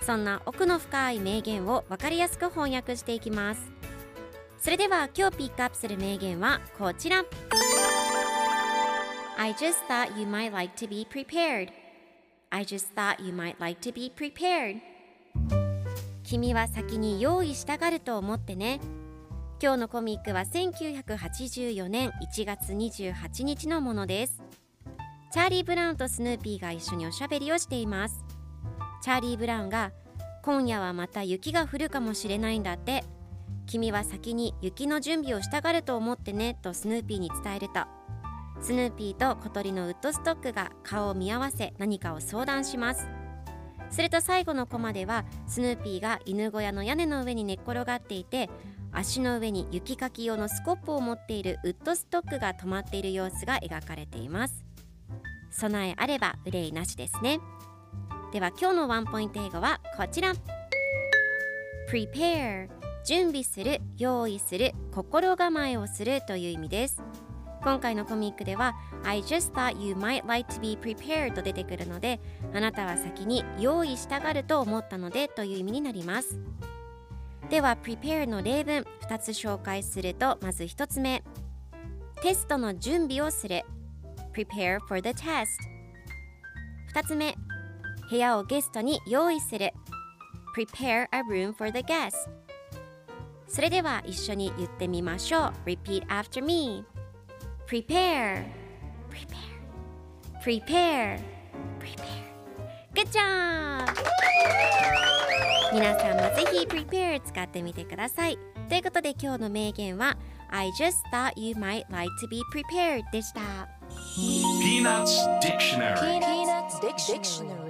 そんな奥の深い名言を分かりやすく翻訳していきます。それでは今日ピックアップする名言はこちら。I just thought you might like to be prepared. I just thought you might like to be prepared. 君は先に用意したがると思ってね。今日のコミックは1984年1月28日のものです。チャーリー・ブラウンとスヌーピーが一緒におしゃべりをしています。チャーリー・ブラウンが今夜はまた雪が降るかもしれないんだって。君は先に雪の準備をしたがると思ってねとスヌーピーに伝えると。スヌーピーと小鳥のウッドストックが顔を見合わせ何かを相談します。すると最後のコマではスヌーピーが犬小屋の屋根の上に寝っ転がっていて足の上に雪かき用のスコップを持っているウッドストックが止まっている様子が描かれています。備えあれば憂いなしですね。では今日のワンポイント英語はこちら。Prepare 準備する用意する心構えをするという意味です。今回のコミックでは I just thought you might like to be prepared と出てくるのであなたは先に用意したがると思ったのでという意味になります。では prepare の例文2つ紹介するとまず1つ目。テストの準備をする。Prepare for the test 2つ目。部屋をゲストに用意する prepare a room for the guest それでは一緒に言ってみましょう repeat after me prepare prepare prepare prepare good job 皆さんもぜひ prepare 使ってみてくださいということで今日の名言は I just thought you might like to be prepared でした Peanuts Dictionary Peanuts Dictionary.